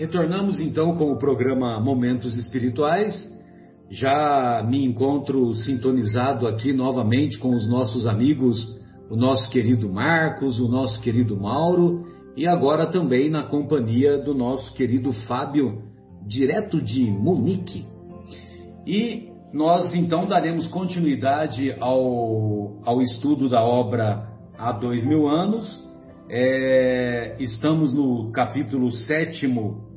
Retornamos então com o programa Momentos Espirituais. Já me encontro sintonizado aqui novamente com os nossos amigos, o nosso querido Marcos, o nosso querido Mauro e agora também na companhia do nosso querido Fábio, direto de Munique. E nós então daremos continuidade ao, ao estudo da obra Há Dois Mil Anos. É, estamos no capítulo sétimo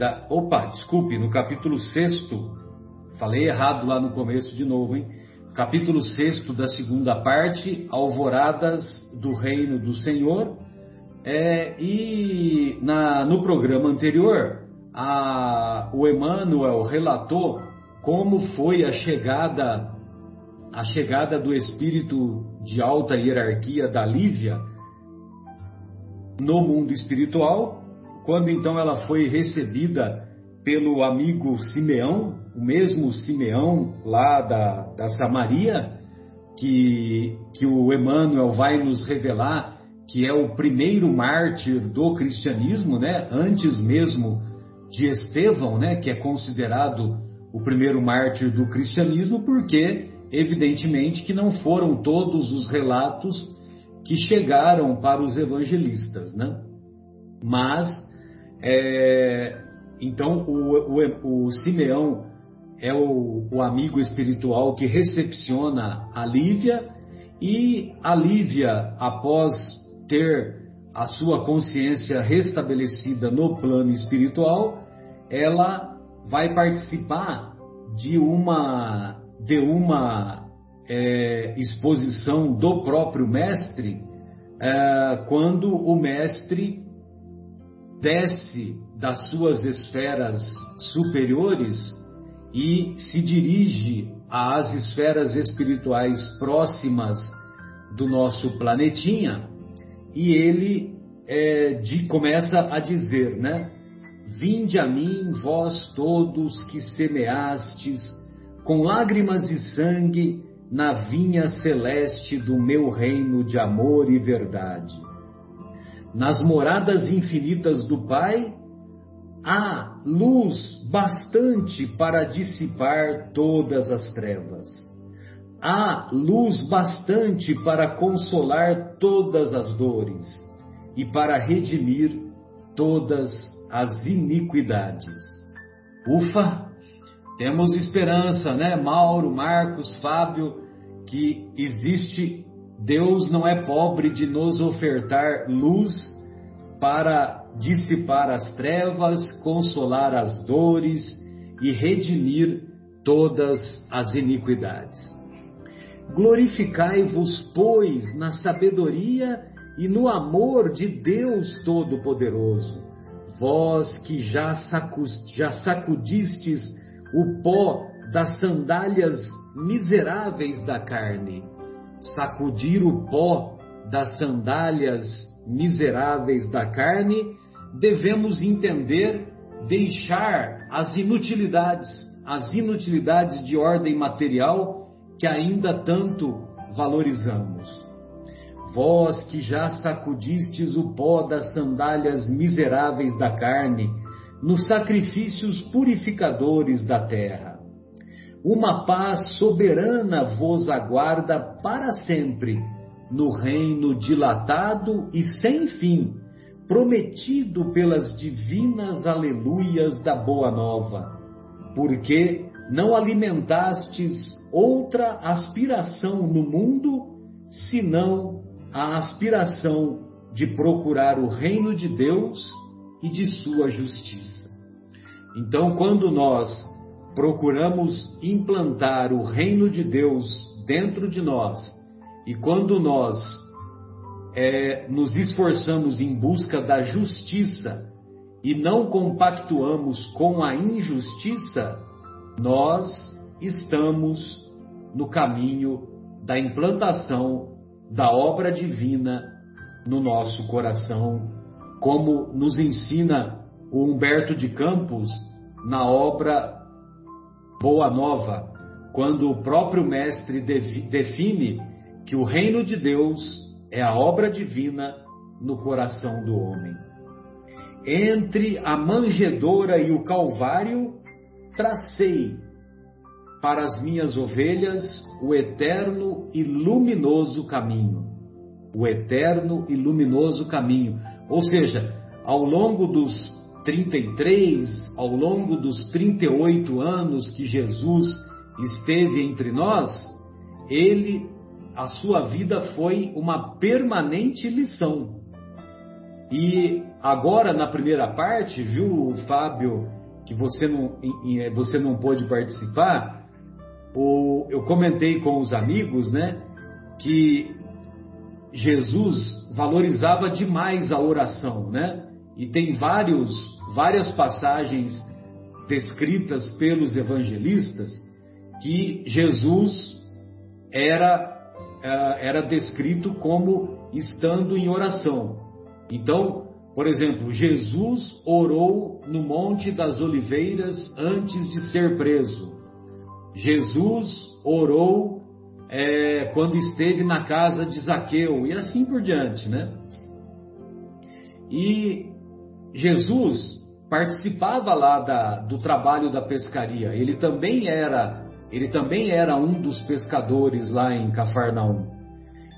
da. Opa, desculpe, no capítulo sexto. Falei errado lá no começo de novo, hein? Capítulo sexto da segunda parte, Alvoradas do Reino do Senhor. É, e na, no programa anterior, a, o Emmanuel relatou como foi a chegada a chegada do espírito de alta hierarquia da Lívia no mundo espiritual, quando então ela foi recebida pelo amigo Simeão, o mesmo Simeão lá da, da Samaria, que, que o Emmanuel vai nos revelar que é o primeiro mártir do cristianismo, né? antes mesmo de Estevão, né? que é considerado o primeiro mártir do cristianismo, porque, evidentemente, que não foram todos os relatos que chegaram para os evangelistas. Né? Mas, é, então, o, o, o, Simeão é o, o amigo espiritual que recepciona a Lívia, e a Lívia, após ter a sua consciência restabelecida no plano espiritual, ela vai participar de uma de uma é, exposição do próprio mestre é, quando o mestre desce das suas esferas superiores e se dirige às esferas espirituais próximas do nosso planetinha e ele é, de, começa a dizer, né? Vinde a mim, vós todos que semeastes com lágrimas e sangue na vinha celeste do meu reino de amor e verdade. Nas moradas infinitas do Pai, há luz bastante para dissipar todas as trevas há luz bastante para consolar todas as dores e para redimir todas as iniquidades. Ufa! Temos esperança, né? Mauro, Marcos, Fábio, que existe, Deus não é pobre de nos ofertar luz para dissipar as trevas, consolar as dores e redimir todas as iniquidades. Glorificai-vos, pois, na sabedoria e no amor de Deus Todo-Poderoso, vós que já, já sacudistes o pó das sandálias miseráveis da carne. Sacudir o pó das sandálias miseráveis da carne, devemos entender deixar as inutilidades, as inutilidades de ordem material que ainda tanto valorizamos. Vós que já sacudistes o pó das sandálias miseráveis da carne, nos sacrifícios purificadores da terra. Uma paz soberana vos aguarda para sempre, no reino dilatado e sem fim, prometido pelas divinas aleluias da Boa Nova, porque não alimentastes outra aspiração no mundo senão a aspiração de procurar o reino de Deus e de sua justiça. Então, quando nós procuramos implantar o reino de Deus dentro de nós. E quando nós é, nos esforçamos em busca da justiça e não compactuamos com a injustiça, nós estamos no caminho da implantação da obra divina no nosso coração, como nos ensina o Humberto de Campos na obra Boa Nova, quando o próprio Mestre define que o reino de Deus é a obra divina no coração do homem. entre a manjedoura e o calvário, tracei para as minhas ovelhas o eterno e luminoso caminho. O eterno e luminoso caminho. Ou seja, ao longo dos 33, ao longo dos 38 anos que Jesus esteve entre nós, ele, a sua vida foi uma permanente lição. E agora na primeira parte, viu, Fábio, que você não, você não pôde participar, eu comentei com os amigos, né, que Jesus valorizava demais a oração, né? E tem vários, várias passagens descritas pelos evangelistas que Jesus era, eh, era descrito como estando em oração. Então, por exemplo, Jesus orou no Monte das Oliveiras antes de ser preso. Jesus orou é, quando esteve na casa de Zaqueu e assim por diante, né? E Jesus participava lá da, do trabalho da pescaria. Ele também era, ele também era um dos pescadores lá em Cafarnaum.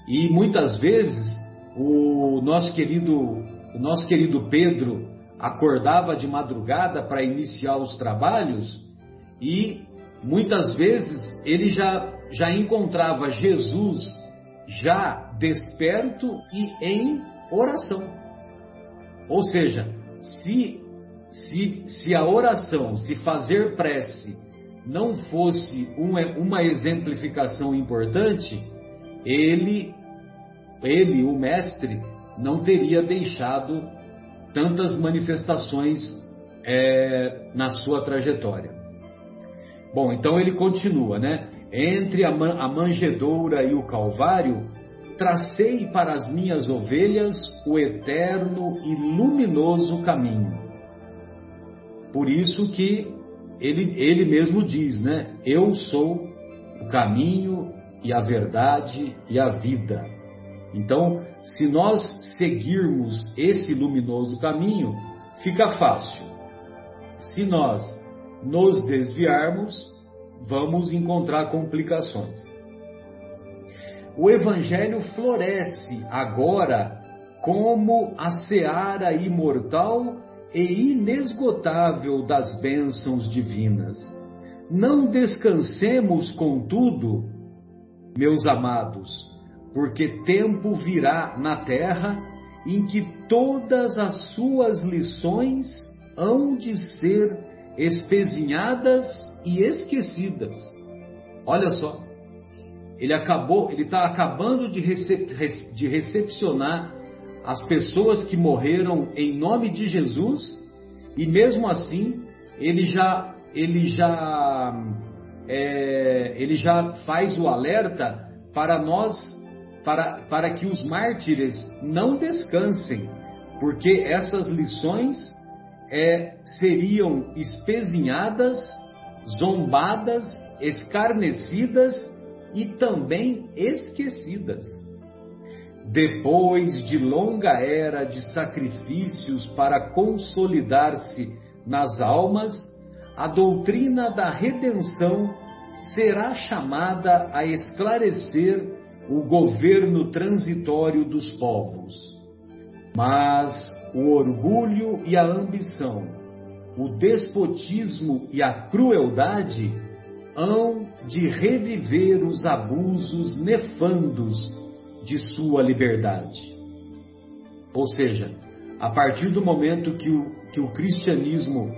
E muitas vezes o nosso querido, o nosso querido Pedro acordava de madrugada para iniciar os trabalhos e muitas vezes ele já, já encontrava Jesus já desperto e em oração. Ou seja, se, se, se a oração, se fazer prece, não fosse uma, uma exemplificação importante, ele, ele, o mestre, não teria deixado tantas manifestações é, na sua trajetória. Bom, então ele continua, né? Entre a, man, a manjedoura e o calvário, tracei para as minhas ovelhas o eterno e luminoso caminho. Por isso que ele, ele mesmo diz, né? Eu sou o caminho e a verdade e a vida. Então, se nós seguirmos esse luminoso caminho, fica fácil. Se nós nos desviarmos, vamos encontrar complicações. O Evangelho floresce agora como a seara imortal e inesgotável das bênçãos divinas. Não descansemos, contudo, meus amados, porque tempo virá na terra em que todas as suas lições hão de ser espezinhadas e esquecidas. Olha só, ele acabou, ele está acabando de, recep, de recepcionar as pessoas que morreram em nome de Jesus e mesmo assim ele já ele já é, ele já faz o alerta para nós para, para que os mártires não descansem porque essas lições é, seriam espezinhadas zombadas escarnecidas e também esquecidas. Depois de longa era de sacrifícios para consolidar-se nas almas, a doutrina da redenção será chamada a esclarecer o governo transitório dos povos. Mas o orgulho e a ambição, o despotismo e a crueldade hão de reviver os abusos nefandos de sua liberdade. Ou seja, a partir do momento que o, que o cristianismo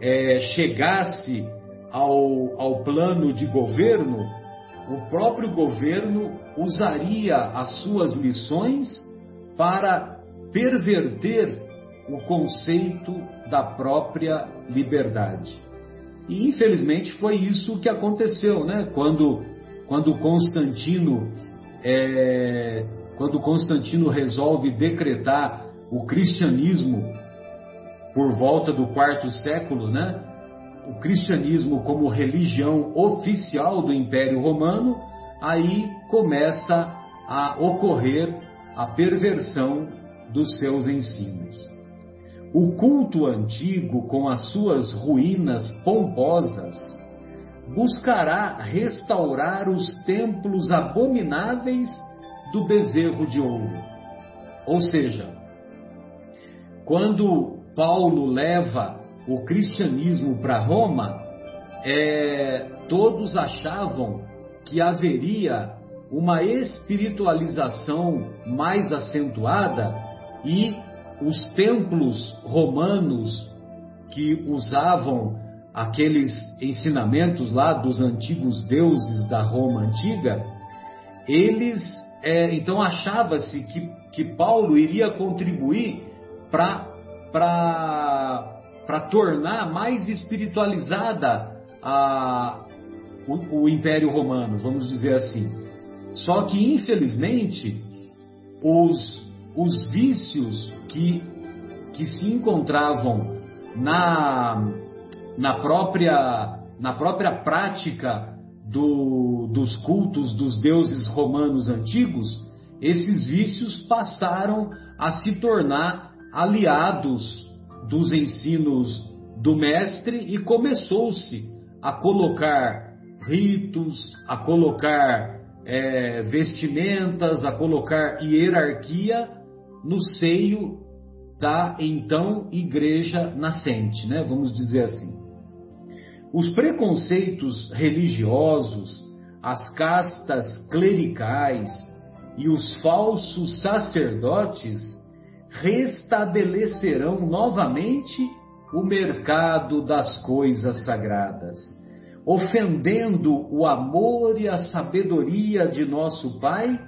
é, chegasse ao, ao plano de governo, o próprio governo usaria as suas lições para perverter o conceito da própria liberdade. E infelizmente foi isso que aconteceu, né? Quando, quando Constantino é, quando Constantino resolve decretar o cristianismo por volta do quarto século, né? O cristianismo como religião oficial do Império Romano, aí começa a ocorrer a perversão dos seus ensinos. O culto antigo, com as suas ruínas pomposas, buscará restaurar os templos abomináveis do bezerro de ouro. Ou seja, quando Paulo leva o cristianismo para Roma, é, todos achavam que haveria uma espiritualização mais acentuada e os templos romanos que usavam aqueles ensinamentos lá dos antigos deuses da Roma antiga, eles é, então achava-se que, que Paulo iria contribuir para tornar mais espiritualizada a, o, o Império Romano, vamos dizer assim. Só que, infelizmente, os, os vícios que, que se encontravam na, na, própria, na própria prática do, dos cultos dos deuses romanos antigos, esses vícios passaram a se tornar aliados dos ensinos do mestre e começou-se a colocar ritos, a colocar é, vestimentas, a colocar hierarquia no seio da então igreja nascente, né? Vamos dizer assim. Os preconceitos religiosos, as castas clericais e os falsos sacerdotes restabelecerão novamente o mercado das coisas sagradas ofendendo o amor e a sabedoria de nosso Pai,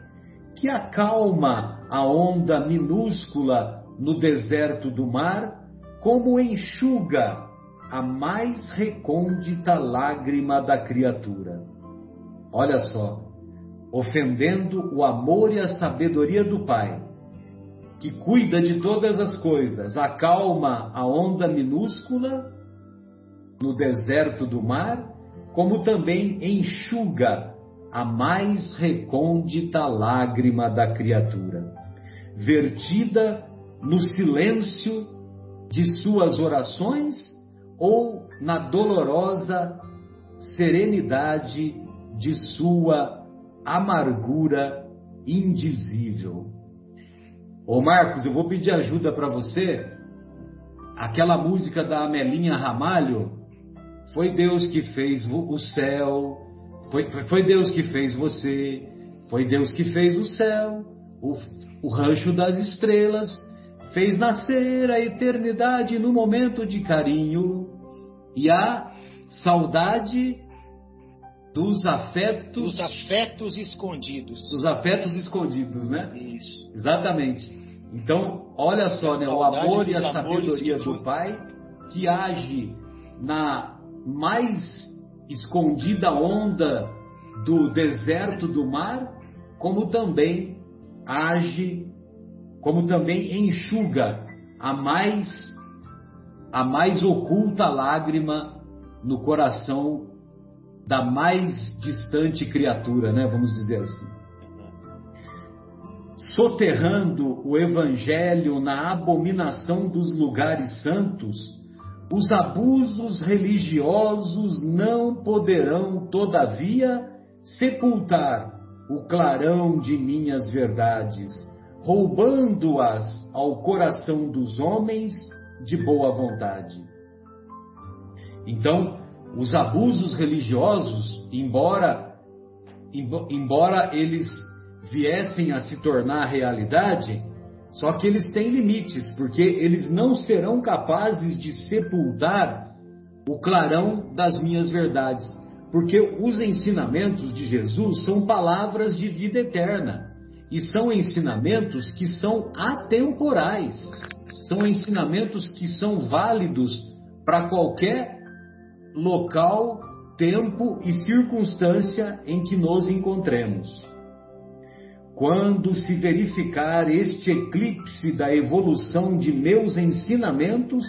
que acalma a onda minúscula no deserto do mar, como enxuga a mais recôndita lágrima da criatura. Olha só, ofendendo o amor e a sabedoria do Pai, que cuida de todas as coisas, acalma a onda minúscula no deserto do mar como também enxuga a mais recôndita lágrima da criatura, vertida no silêncio de suas orações ou na dolorosa serenidade de sua amargura indizível. Ô Marcos, eu vou pedir ajuda para você. Aquela música da Amelinha Ramalho, foi Deus que fez o céu, foi, foi Deus que fez você, foi Deus que fez o céu, o, o rancho das estrelas, fez nascer a eternidade no momento de carinho e a saudade dos afetos. Dos afetos escondidos. Dos afetos escondidos, né? Isso. Exatamente. Então, olha só, né? O amor e a sabedoria do Pai que age na mais escondida onda do deserto do mar, como também age, como também enxuga a mais a mais oculta lágrima no coração da mais distante criatura, né? Vamos dizer assim. Soterrando o evangelho na abominação dos lugares santos, os abusos religiosos não poderão, todavia, sepultar o clarão de minhas verdades, roubando-as ao coração dos homens de boa vontade. Então, os abusos religiosos, embora embora eles viessem a se tornar realidade, só que eles têm limites, porque eles não serão capazes de sepultar o clarão das minhas verdades. Porque os ensinamentos de Jesus são palavras de vida eterna e são ensinamentos que são atemporais. São ensinamentos que são válidos para qualquer local, tempo e circunstância em que nos encontremos. Quando se verificar este eclipse da evolução de meus ensinamentos,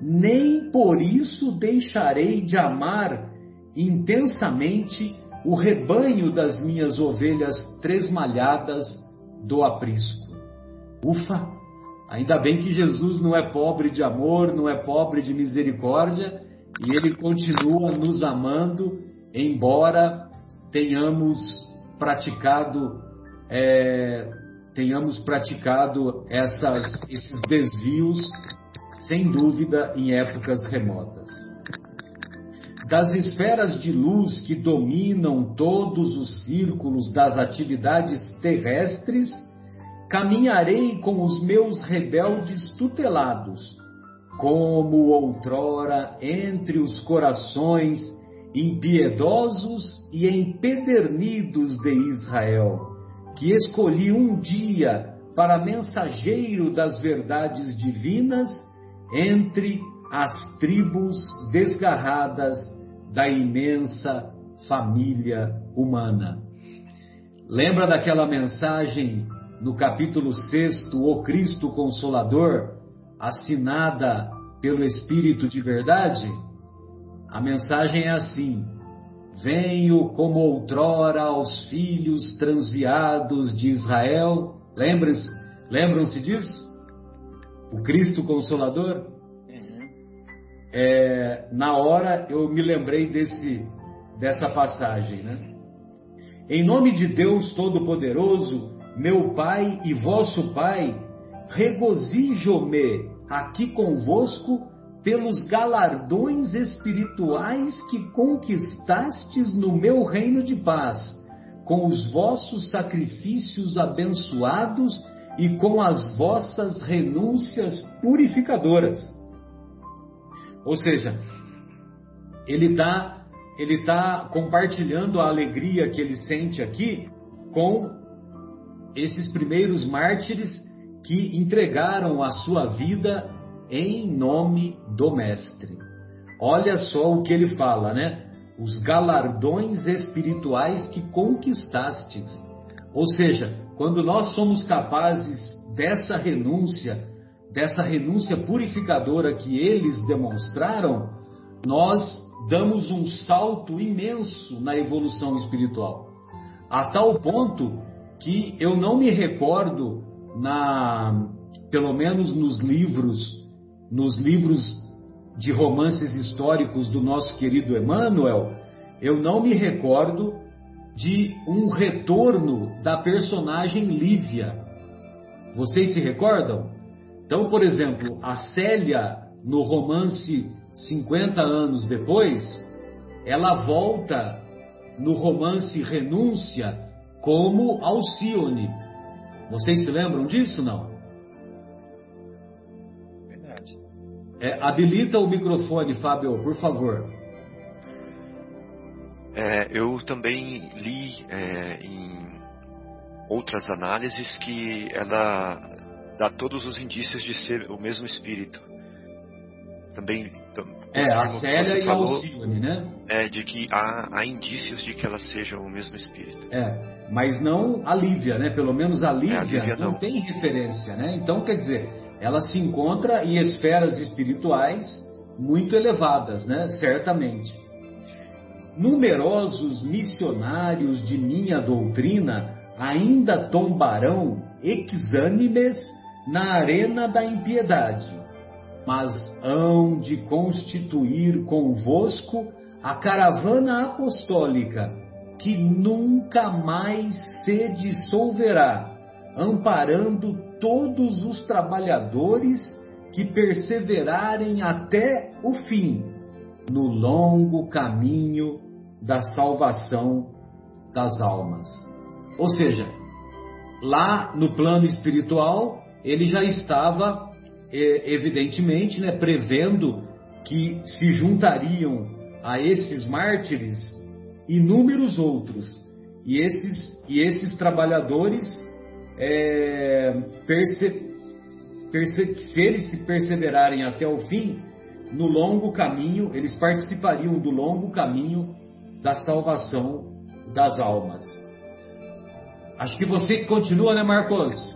nem por isso deixarei de amar intensamente o rebanho das minhas ovelhas tresmalhadas do aprisco. Ufa! Ainda bem que Jesus não é pobre de amor, não é pobre de misericórdia e ele continua nos amando, embora tenhamos praticado é, tenhamos praticado essas, esses desvios, sem dúvida, em épocas remotas. Das esferas de luz que dominam todos os círculos das atividades terrestres, caminharei com os meus rebeldes tutelados, como outrora entre os corações impiedosos e empedernidos de Israel que escolhi um dia para mensageiro das verdades divinas entre as tribos desgarradas da imensa família humana. Lembra daquela mensagem no capítulo 6, O Cristo Consolador, assinada pelo Espírito de Verdade? A mensagem é assim: Venho como outrora aos filhos transviados de Israel. Lembram-se lembram disso? O Cristo Consolador? É, na hora eu me lembrei desse, dessa passagem, né? Em nome de Deus Todo-Poderoso, meu Pai e vosso Pai, regozijo-me aqui convosco pelos galardões espirituais que conquistastes no meu reino de paz, com os vossos sacrifícios abençoados e com as vossas renúncias purificadoras. Ou seja, ele está ele tá compartilhando a alegria que ele sente aqui com esses primeiros mártires que entregaram a sua vida em nome do Mestre. Olha só o que ele fala, né? Os galardões espirituais que conquistastes. Ou seja, quando nós somos capazes dessa renúncia, dessa renúncia purificadora que eles demonstraram, nós damos um salto imenso na evolução espiritual. A tal ponto que eu não me recordo na pelo menos nos livros nos livros de romances históricos do nosso querido Emmanuel, eu não me recordo de um retorno da personagem Lívia. Vocês se recordam? Então, por exemplo, a Célia, no romance 50 anos depois, ela volta no romance Renúncia como Alcione. Vocês se lembram disso, não? É, habilita o microfone, Fábio, por favor. É, eu também li é, em outras análises que ela dá todos os indícios de ser o mesmo espírito. Também. É, a Célia e a Alcione, né? É, de que há, há indícios de que elas sejam o mesmo espírito. É, mas não a Lívia, né? Pelo menos a Lívia, é, a Lívia não, não tem referência, né? Então, quer dizer, ela se encontra em esferas espirituais muito elevadas, né? Certamente. Numerosos missionários de minha doutrina ainda tombarão exânimes na arena da impiedade, mas hão de constituir convosco a caravana apostólica que nunca mais se dissolverá, amparando todos os trabalhadores que perseverarem até o fim no longo caminho da salvação das almas. Ou seja, lá no plano espiritual, ele já estava, evidentemente, né, prevendo que se juntariam a esses mártires inúmeros outros. E esses, e esses trabalhadores é, perce, perce, se eles se perseverarem até o fim, no longo caminho, eles participariam do longo caminho da salvação das almas. Acho que você continua, né, Marcos?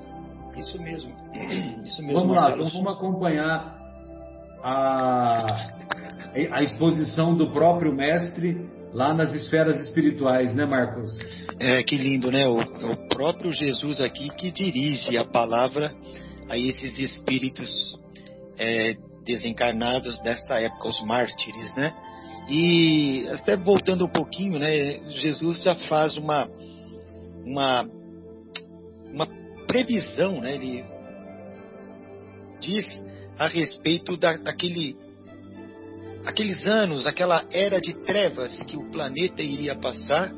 Isso mesmo. Isso mesmo vamos lá, então vamos acompanhar a, a exposição do próprio mestre lá nas esferas espirituais, né, Marcos? É, que lindo, né? O, o próprio Jesus aqui que dirige a palavra a esses espíritos é, desencarnados dessa época, os mártires, né? E até voltando um pouquinho, né? Jesus já faz uma uma uma previsão, né? Ele diz a respeito da, daquele aqueles anos, aquela era de trevas que o planeta iria passar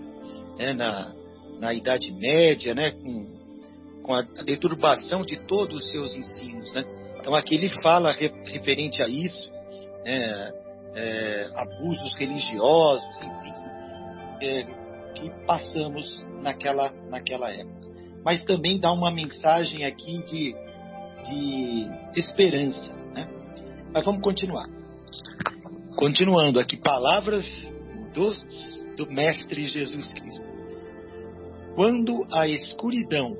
né, na, na Idade Média, né, com, com a, deturbação de todos os seus ensinos. Né? Então aqui ele fala referente a isso, né, é, abusos religiosos, enfim, é, que passamos naquela, naquela época. Mas também dá uma mensagem aqui de, de esperança. Né? Mas vamos continuar. Continuando aqui, palavras do, do Mestre Jesus Cristo. Quando a escuridão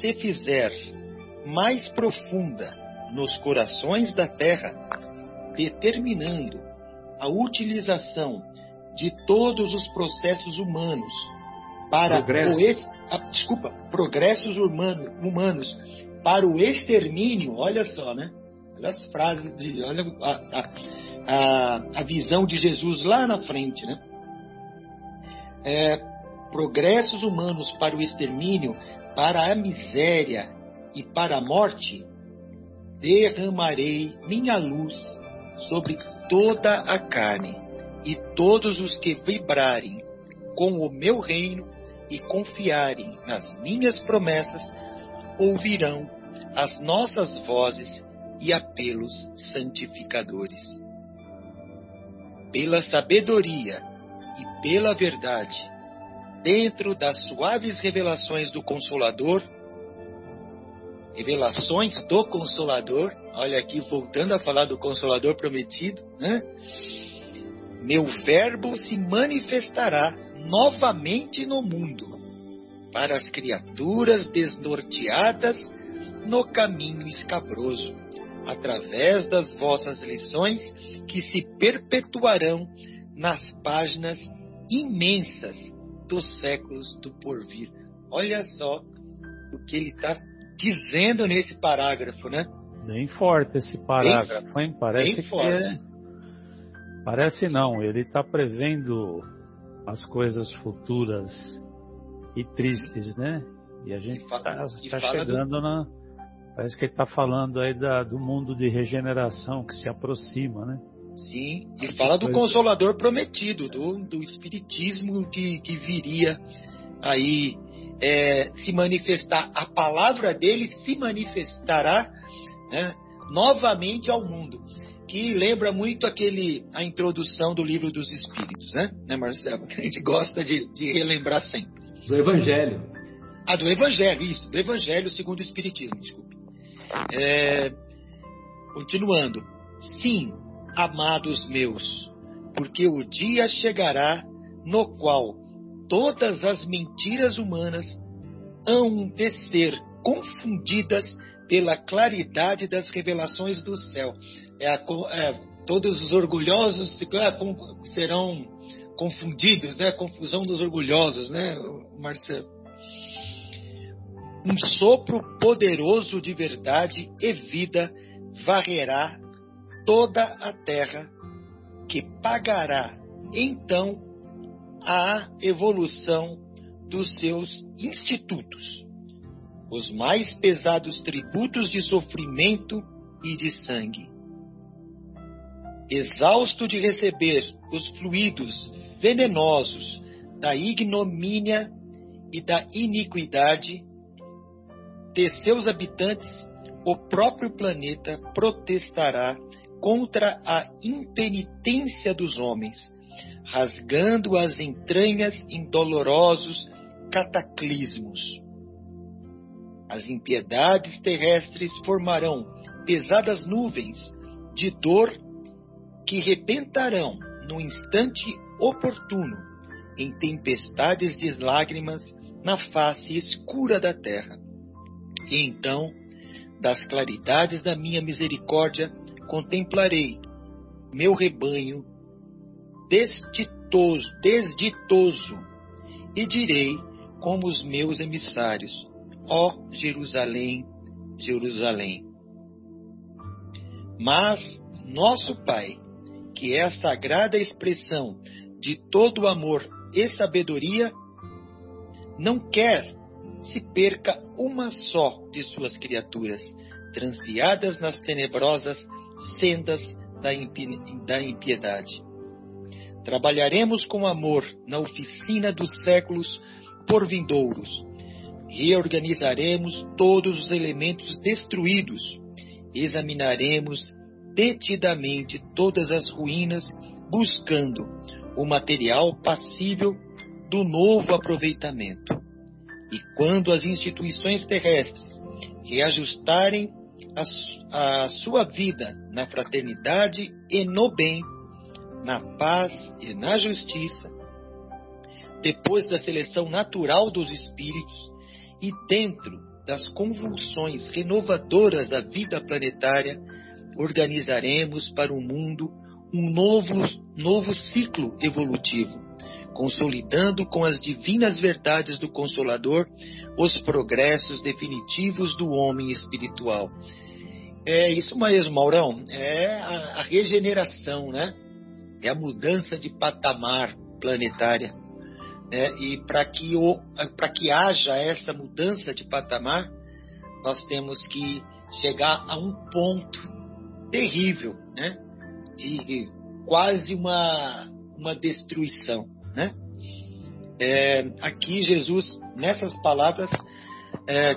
se fizer mais profunda nos corações da terra, determinando a utilização de todos os processos humanos para Progresso. Ah, desculpa, progressos humano, humanos para o extermínio, olha só, né? Olha as frases de, olha a, a, a, a visão de Jesus lá na frente, né? É, progressos humanos para o extermínio, para a miséria e para a morte, derramarei minha luz sobre toda a carne, e todos os que vibrarem com o meu reino e confiarem nas minhas promessas, ouvirão as nossas vozes e apelos santificadores. Pela sabedoria e pela verdade, dentro das suaves revelações do Consolador, revelações do Consolador, olha aqui voltando a falar do Consolador prometido, né? Meu verbo se manifestará novamente no mundo, para as criaturas desnorteadas no caminho escabroso, através das vossas lições que se perpetuarão nas páginas imensas dos séculos do porvir. Olha só o que ele está dizendo nesse parágrafo, né? Bem forte esse parágrafo, hein? Parece bem forte. É... Parece não, ele está prevendo as coisas futuras e tristes, né? E a gente está tá chegando do... na. Parece que ele está falando aí da, do mundo de regeneração que se aproxima, né? Sim, e fala do Consolador prometido, do, do Espiritismo que, que viria aí é, se manifestar. A palavra dele se manifestará né, novamente ao mundo. Que lembra muito aquele a introdução do livro dos Espíritos, né, né Marcelo? Que a gente gosta de, de relembrar sempre. Do Evangelho. Ah, do Evangelho, isso, do Evangelho segundo o Espiritismo, desculpe. É, continuando. Sim, amados meus, porque o dia chegará no qual todas as mentiras humanas hão de ser confundidas pela claridade das revelações do céu. É a, é, todos os orgulhosos é, serão confundidos, né? Confusão dos orgulhosos, né, Marcelo? Um sopro poderoso de verdade e vida varrerá toda a terra, que pagará então a evolução dos seus institutos, os mais pesados tributos de sofrimento e de sangue. Exausto de receber os fluidos venenosos da ignomínia e da iniquidade de seus habitantes, o próprio planeta protestará contra a impenitência dos homens, rasgando as entranhas em dolorosos cataclismos. As impiedades terrestres formarão pesadas nuvens de dor que rebentarão no instante oportuno em tempestades de lágrimas na face escura da terra. E então, das claridades da minha misericórdia, contemplarei meu rebanho desditoso, desditoso e direi como os meus emissários: Ó Jerusalém, Jerusalém. Mas nosso Pai, que é a sagrada expressão de todo amor e sabedoria, não quer se perca uma só de suas criaturas, transviadas nas tenebrosas sendas da impiedade. Trabalharemos com amor na oficina dos séculos por vindouros. Reorganizaremos todos os elementos destruídos. Examinaremos detidamente todas as ruínas, buscando o material passível do novo aproveitamento. E quando as instituições terrestres reajustarem a, a sua vida na fraternidade e no bem, na paz e na justiça, depois da seleção natural dos espíritos e dentro das convulsões renovadoras da vida planetária, organizaremos para o mundo um novo, novo ciclo evolutivo, consolidando com as divinas verdades do Consolador os progressos definitivos do homem espiritual. É isso mesmo, Maurão. É a, a regeneração, né? É a mudança de patamar planetária. Né? E para que, que haja essa mudança de patamar, nós temos que chegar a um ponto terrível, né? De quase uma, uma destruição, né? É, aqui Jesus, nessas palavras, é,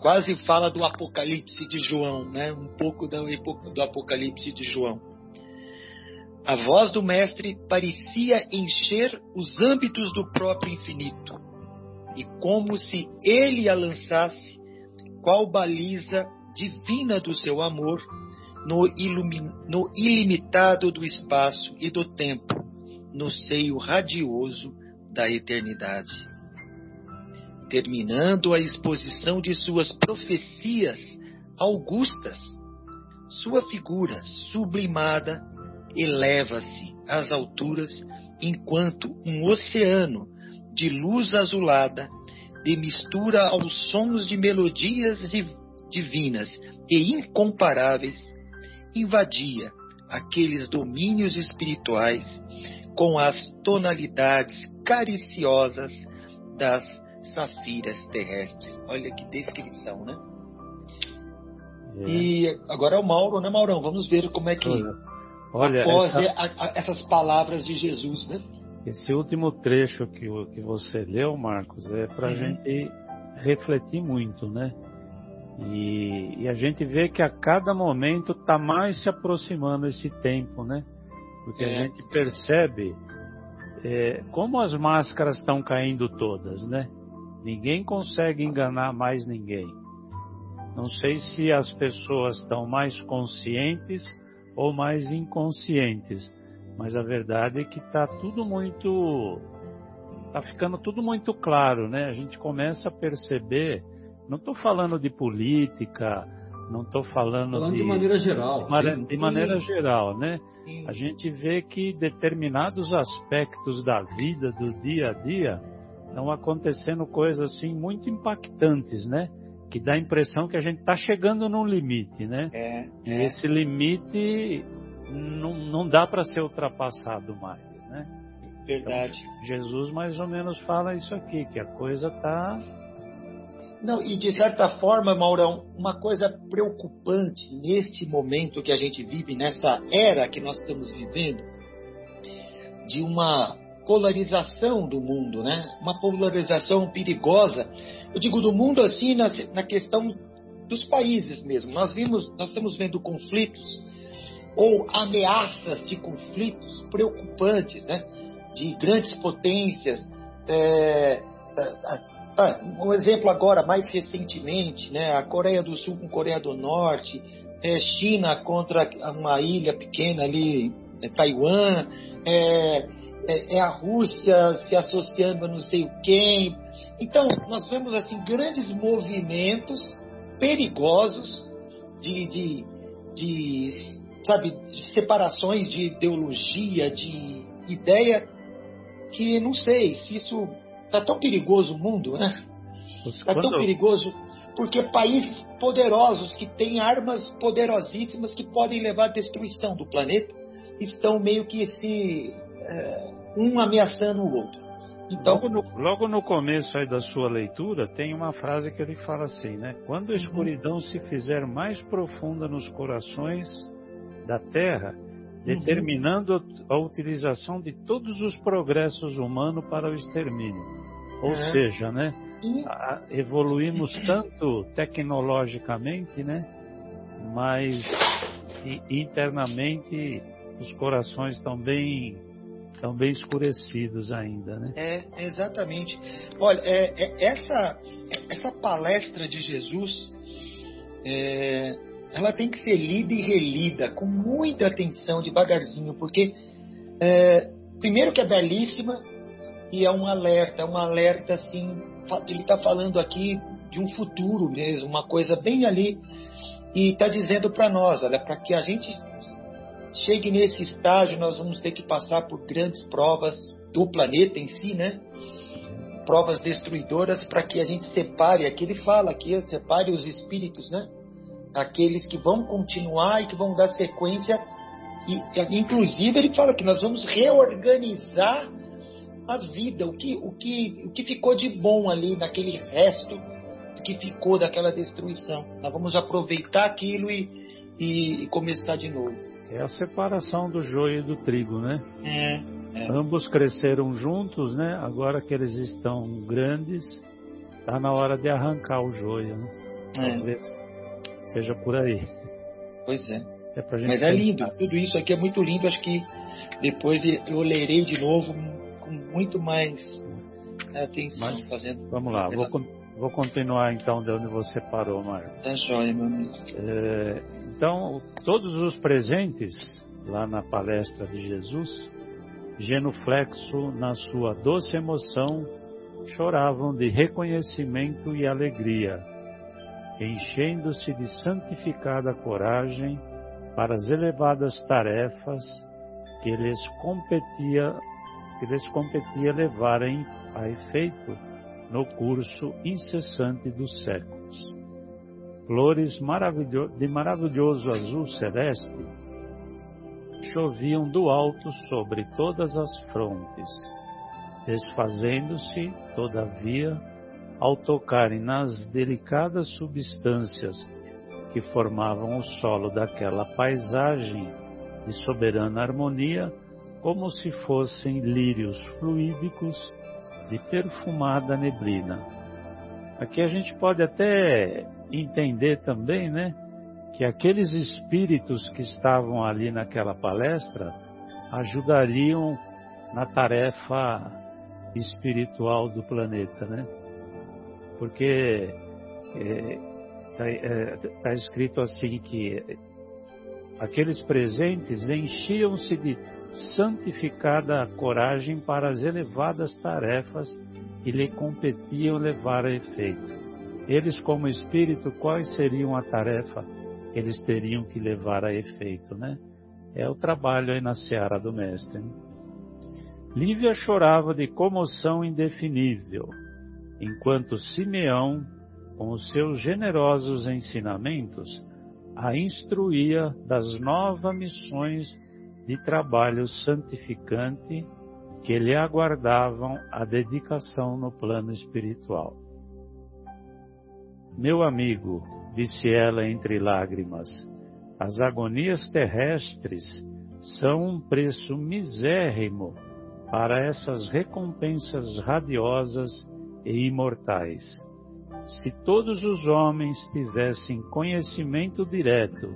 quase fala do Apocalipse de João, né? Um pouco do, do Apocalipse de João. A voz do Mestre parecia encher os âmbitos do próprio infinito, e como se ele a lançasse, qual baliza divina do seu amor, no, no ilimitado do espaço e do tempo, no seio radioso da eternidade. Terminando a exposição de suas profecias augustas, sua figura sublimada eleva-se às alturas enquanto um oceano de luz azulada de mistura aos sons de melodias divinas e incomparáveis invadia aqueles domínios espirituais com as tonalidades cariciosas das safiras terrestres. Olha que descrição, né? É. E agora é o Mauro, né, Maurão? Vamos ver como é que Olha, após essa... a, a, essas palavras de Jesus, né? Esse último trecho que, que você leu, Marcos, é para a uhum. gente refletir muito, né? E, e, a gente vê que a cada momento está mais se aproximando esse tempo, né? Porque é. a gente percebe é, como as máscaras estão caindo todas, né? Ninguém consegue enganar mais ninguém. Não sei se as pessoas estão mais conscientes ou mais inconscientes, mas a verdade é que está tudo muito. Está ficando tudo muito claro, né? A gente começa a perceber não estou falando de política, não estou falando, falando de, de, maneira geral. De, de maneira geral, né? Sim. A gente vê que determinados aspectos da vida, do dia a dia, estão acontecendo coisas assim muito impactantes, né? Que dá a impressão que a gente está chegando num limite, né? É, e é. esse limite não, não dá para ser ultrapassado mais, né? Verdade. Então, Jesus mais ou menos fala isso aqui, que a coisa está não, e de certa forma, Maurão, uma coisa preocupante neste momento que a gente vive, nessa era que nós estamos vivendo, de uma polarização do mundo, né? Uma polarização perigosa. Eu digo do mundo assim na, na questão dos países mesmo. Nós vimos, nós estamos vendo conflitos ou ameaças de conflitos preocupantes, né? De grandes potências, é, ah, um exemplo agora, mais recentemente, né, a Coreia do Sul com Coreia do Norte, é, China contra uma ilha pequena ali, é, Taiwan, é, é, é, a Rússia se associando a não sei quem. Então, nós vemos assim grandes movimentos perigosos de, de, de, sabe, de separações de ideologia, de ideia, que não sei se isso Está tão perigoso o mundo, né? Está tão perigoso porque países poderosos que têm armas poderosíssimas que podem levar à destruição do planeta estão meio que se é, um ameaçando o outro. Então, logo no, logo no começo aí da sua leitura tem uma frase que ele fala assim, né? Quando a uhum. escuridão se fizer mais profunda nos corações da Terra, uhum. determinando a utilização de todos os progressos humanos para o extermínio. Ou uhum. seja, né? evoluímos tanto tecnologicamente, né? Mas internamente os corações estão bem, estão bem escurecidos ainda, né? É, exatamente. Olha, é, é, essa, essa palestra de Jesus, é, ela tem que ser lida e relida com muita atenção, devagarzinho, porque é, primeiro que é belíssima e é um alerta, é um alerta assim ele está falando aqui de um futuro mesmo, uma coisa bem ali, e está dizendo para nós, olha, para que a gente chegue nesse estágio, nós vamos ter que passar por grandes provas do planeta em si, né? Provas destruidoras para que a gente separe, aqui ele fala aqui, separe os espíritos, né? Aqueles que vão continuar e que vão dar sequência e, inclusive, ele fala que nós vamos reorganizar a vida, o que, o que, o que ficou de bom ali naquele resto que ficou daquela destruição. Nós vamos aproveitar aquilo e, e, e começar de novo. É a separação do joio e do trigo, né? É, é. Ambos cresceram juntos, né? Agora que eles estão grandes, está na hora de arrancar o joio. Né? É. Talvez seja por aí. Pois é. é Mas é lindo, tudo isso aqui é muito lindo. Acho que depois eu lerei de novo muito mais atenção Mas, fazendo. Vamos lá, vou, vou continuar então de onde você parou, Mário. Tá joia, meu amigo. É, então, todos os presentes lá na palestra de Jesus, genuflexo na sua doce emoção, choravam de reconhecimento e alegria, enchendo-se de santificada coragem para as elevadas tarefas que lhes competia que lhes competia levarem a efeito no curso incessante dos séculos. Flores de maravilhoso azul celeste choviam do alto sobre todas as frontes, desfazendo-se, todavia, ao tocarem nas delicadas substâncias que formavam o solo daquela paisagem de soberana harmonia, como se fossem lírios fluídicos de perfumada neblina. Aqui a gente pode até entender também, né, que aqueles espíritos que estavam ali naquela palestra ajudariam na tarefa espiritual do planeta, né? Porque está é, é, tá escrito assim que aqueles presentes enchiam-se de santificada a coragem para as elevadas tarefas que lhe competiam levar a efeito. Eles, como espírito, quais seriam a tarefa que eles teriam que levar a efeito, né? É o trabalho aí na seara do Mestre. Né? Lívia chorava de comoção indefinível, enquanto Simeão, com os seus generosos ensinamentos, a instruía das novas missões de trabalho santificante que lhe aguardavam a dedicação no plano espiritual. Meu amigo, disse ela entre lágrimas, as agonias terrestres são um preço misérrimo para essas recompensas radiosas e imortais. Se todos os homens tivessem conhecimento direto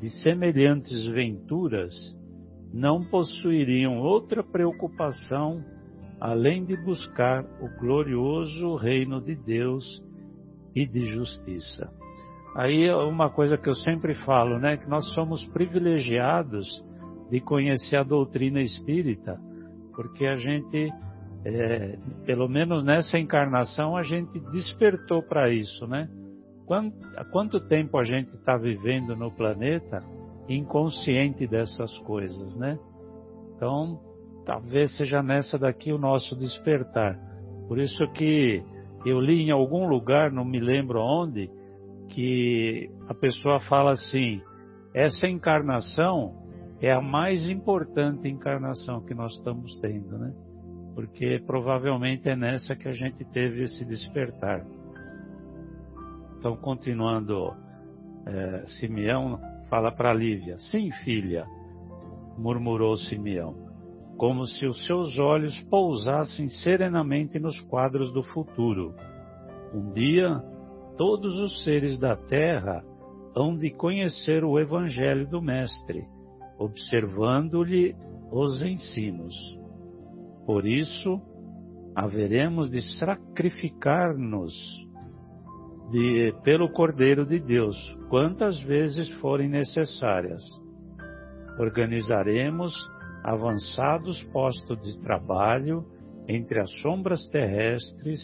de semelhantes venturas, não possuiriam outra preocupação além de buscar o glorioso reino de Deus e de justiça. Aí é uma coisa que eu sempre falo, né, que nós somos privilegiados de conhecer a doutrina espírita, porque a gente, é, pelo menos nessa encarnação, a gente despertou para isso, né? Quanto, há quanto tempo a gente está vivendo no planeta inconsciente dessas coisas, né? Então, talvez seja nessa daqui o nosso despertar. Por isso que eu li em algum lugar, não me lembro onde, que a pessoa fala assim: essa encarnação é a mais importante encarnação que nós estamos tendo, né? Porque provavelmente é nessa que a gente teve esse despertar. Então, continuando, é, Simeão fala para Lívia: Sim, filha, murmurou Simeão, como se os seus olhos pousassem serenamente nos quadros do futuro. Um dia, todos os seres da terra hão de conhecer o Evangelho do Mestre, observando-lhe os ensinos. Por isso, haveremos de sacrificar-nos de, pelo Cordeiro de Deus, quantas vezes forem necessárias. Organizaremos avançados postos de trabalho entre as sombras terrestres,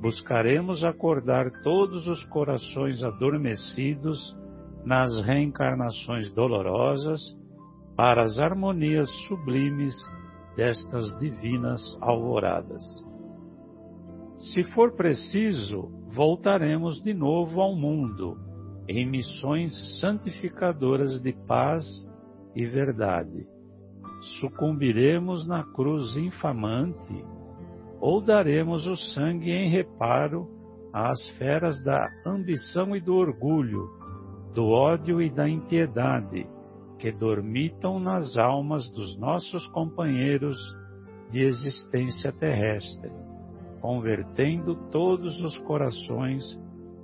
buscaremos acordar todos os corações adormecidos nas reencarnações dolorosas para as harmonias sublimes destas divinas alvoradas. Se for preciso, voltaremos de novo ao mundo em missões santificadoras de paz e verdade. Sucumbiremos na cruz infamante ou daremos o sangue em reparo às feras da ambição e do orgulho, do ódio e da impiedade que dormitam nas almas dos nossos companheiros de existência terrestre convertendo todos os corações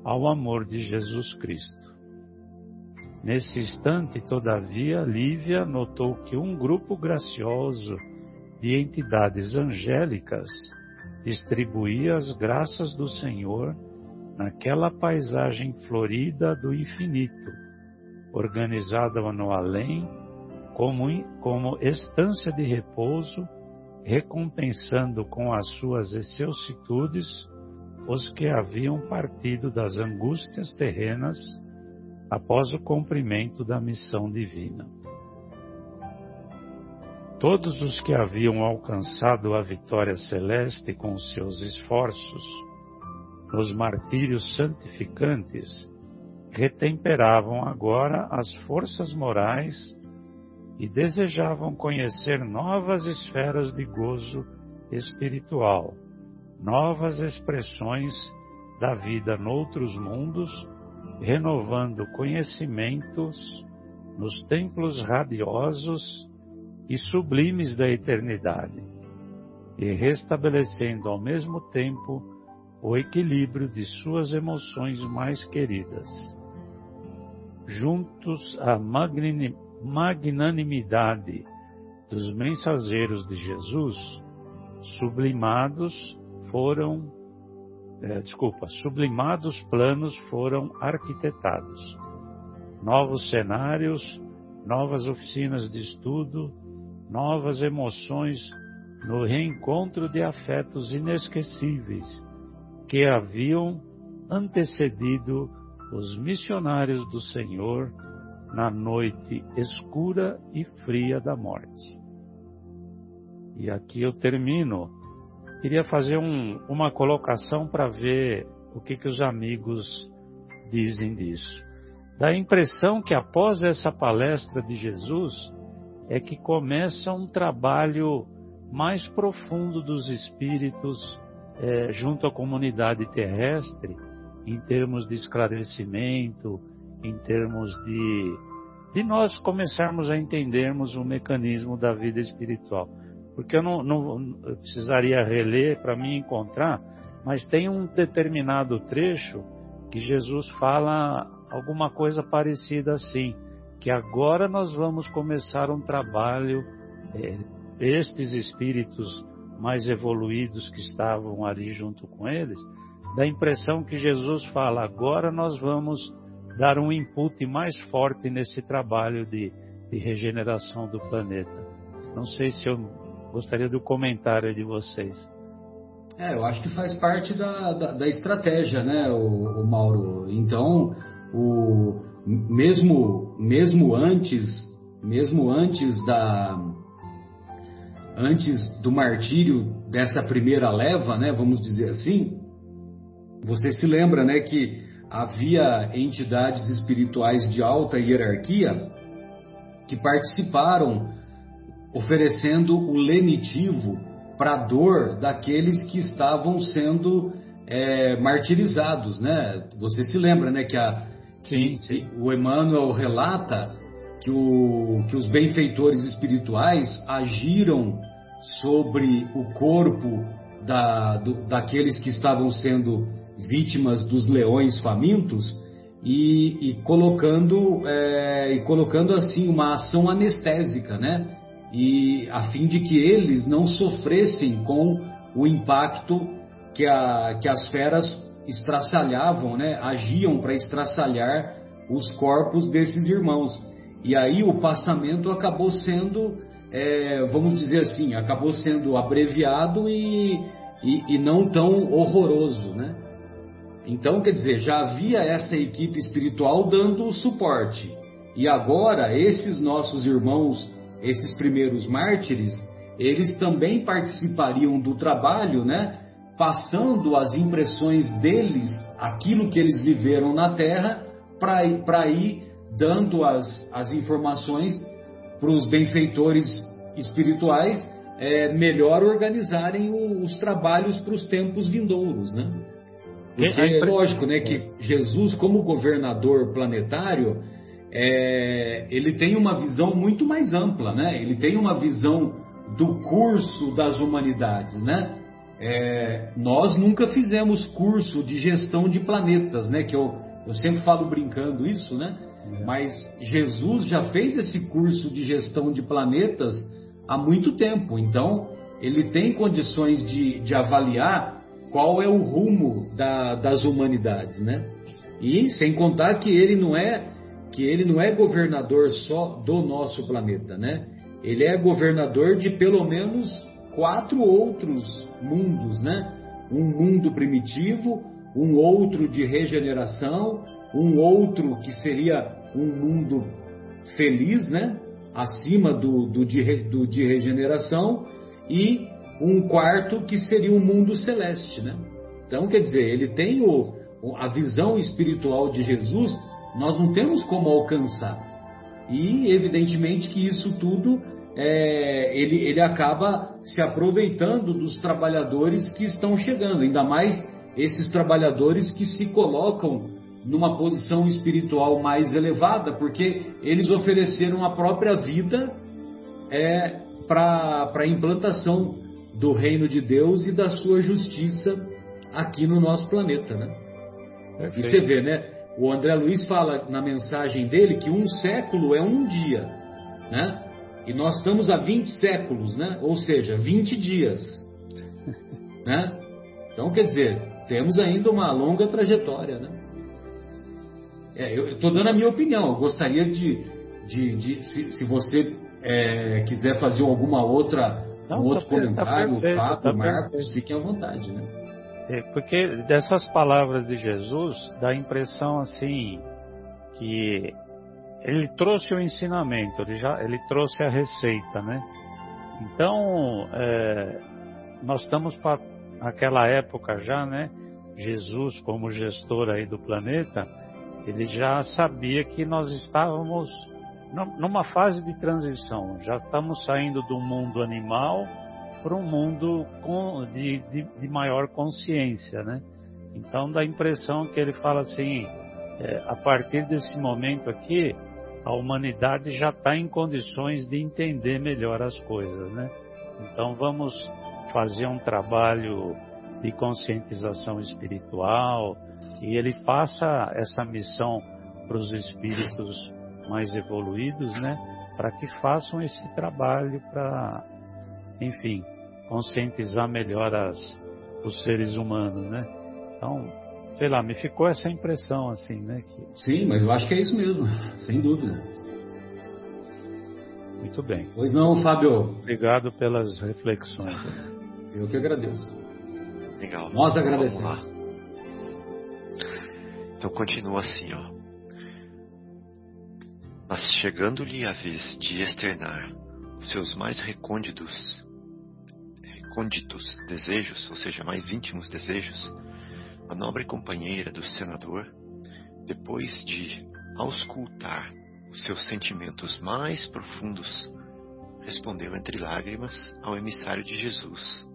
ao amor de Jesus Cristo. Nesse instante, todavia, Lívia notou que um grupo gracioso de entidades angélicas distribuía as graças do Senhor naquela paisagem florida do infinito, organizada no além como, como estância de repouso recompensando com as suas excelsitudes os que haviam partido das angústias terrenas após o cumprimento da missão divina. Todos os que haviam alcançado a vitória celeste com seus esforços, nos martírios santificantes, retemperavam agora as forças morais e desejavam conhecer novas esferas de gozo espiritual, novas expressões da vida noutros mundos, renovando conhecimentos nos templos radiosos e sublimes da eternidade, e restabelecendo ao mesmo tempo o equilíbrio de suas emoções mais queridas. Juntos à magnanimidade magnanimidade dos mensageiros de Jesus, sublimados foram, é, desculpa, sublimados planos foram arquitetados. Novos cenários, novas oficinas de estudo, novas emoções no reencontro de afetos inesquecíveis que haviam antecedido os missionários do Senhor na noite escura e fria da morte. E aqui eu termino. Queria fazer um, uma colocação para ver o que, que os amigos dizem disso. Dá a impressão que após essa palestra de Jesus é que começa um trabalho mais profundo dos espíritos é, junto à comunidade terrestre, em termos de esclarecimento, em termos de, de nós começarmos a entendermos o mecanismo da vida espiritual. Porque eu não, não eu precisaria reler para me encontrar, mas tem um determinado trecho que Jesus fala alguma coisa parecida assim, que agora nós vamos começar um trabalho, é, estes espíritos mais evoluídos que estavam ali junto com eles, dá a impressão que Jesus fala, agora nós vamos dar um input mais forte nesse trabalho de, de regeneração do planeta. Não sei se eu gostaria do comentário de vocês. É, eu acho que faz parte da, da, da estratégia, né, o, o, Mauro. Então, o, mesmo, mesmo antes, mesmo antes da, antes do martírio dessa primeira leva, né, vamos dizer assim, você se lembra, né, que havia entidades espirituais de alta hierarquia que participaram oferecendo o lenitivo para a dor daqueles que estavam sendo é, martirizados, né? Você se lembra, né, que, a, sim, sim. o Emmanuel relata que, o, que os benfeitores espirituais agiram sobre o corpo da, do, daqueles que estavam sendo vítimas dos leões famintos e, e colocando é, e colocando assim uma ação anestésica, né? E a fim de que eles não sofressem com o impacto que, a, que as feras estraçalhavam, né? Agiam para estraçalhar os corpos desses irmãos. E aí o passamento acabou sendo, é, vamos dizer assim, acabou sendo abreviado e, e, e não tão horroroso, né? Então, quer dizer, já havia essa equipe espiritual dando suporte. E agora, esses nossos irmãos, esses primeiros mártires, eles também participariam do trabalho, né? Passando as impressões deles, aquilo que eles viveram na Terra, para ir dando as, as informações para os benfeitores espirituais é, melhor organizarem os trabalhos para os tempos vindouros, né? Porque é lógico, né, que Jesus, como governador planetário, é, ele tem uma visão muito mais ampla, né? Ele tem uma visão do curso das humanidades, né? É, nós nunca fizemos curso de gestão de planetas, né? Que eu, eu sempre falo brincando isso, né? É. Mas Jesus já fez esse curso de gestão de planetas há muito tempo, então ele tem condições de, de avaliar qual é o rumo da, das humanidades, né? E sem contar que ele não é que ele não é governador só do nosso planeta, né? Ele é governador de pelo menos quatro outros mundos, né? Um mundo primitivo, um outro de regeneração, um outro que seria um mundo feliz, né? Acima do, do, de, do de regeneração e um quarto que seria o um mundo celeste, né? Então, quer dizer, ele tem o, a visão espiritual de Jesus, nós não temos como alcançar. E, evidentemente, que isso tudo é, ele, ele acaba se aproveitando dos trabalhadores que estão chegando, ainda mais esses trabalhadores que se colocam numa posição espiritual mais elevada, porque eles ofereceram a própria vida é, para a implantação do reino de Deus e da sua justiça aqui no nosso planeta, né? Perfeito. E você vê, né? O André Luiz fala na mensagem dele que um século é um dia, né? E nós estamos há 20 séculos, né? Ou seja, 20 dias, né? Então, quer dizer, temos ainda uma longa trajetória, né? É, eu estou dando a minha opinião. Eu gostaria de, de, de se, se, você é, quiser fazer alguma outra não, um outro tá, comentário, tá perfeito, Fábio, tá Marcos, perfeito. fiquem à vontade, né? É, porque dessas palavras de Jesus dá a impressão assim que ele trouxe o ensinamento, ele já ele trouxe a receita, né? Então é, nós estamos para aquela época já, né? Jesus como gestor aí do planeta, ele já sabia que nós estávamos numa fase de transição. Já estamos saindo do mundo animal para um mundo com, de, de, de, maior consciência, né? Então dá a impressão que ele fala assim, é, a partir desse momento aqui, a humanidade já está em condições de entender melhor as coisas, né? Então vamos fazer um trabalho de conscientização espiritual e ele passa essa missão para os espíritos mais evoluídos, né? Para que façam esse trabalho para, enfim, conscientizar melhor as, os seres humanos, né? Então, sei lá, me ficou essa impressão assim, né? Que... Sim, mas eu acho que é isso mesmo, sem dúvida. Muito bem. Pois não, Fábio. Obrigado pelas reflexões. Eu que agradeço. Legal. Nós agradecemos. Então continua assim, ó. Mas chegando-lhe a vez de externar os seus mais recônditos, recônditos desejos, ou seja, mais íntimos desejos, a nobre companheira do senador, depois de auscultar os seus sentimentos mais profundos, respondeu entre lágrimas ao emissário de Jesus,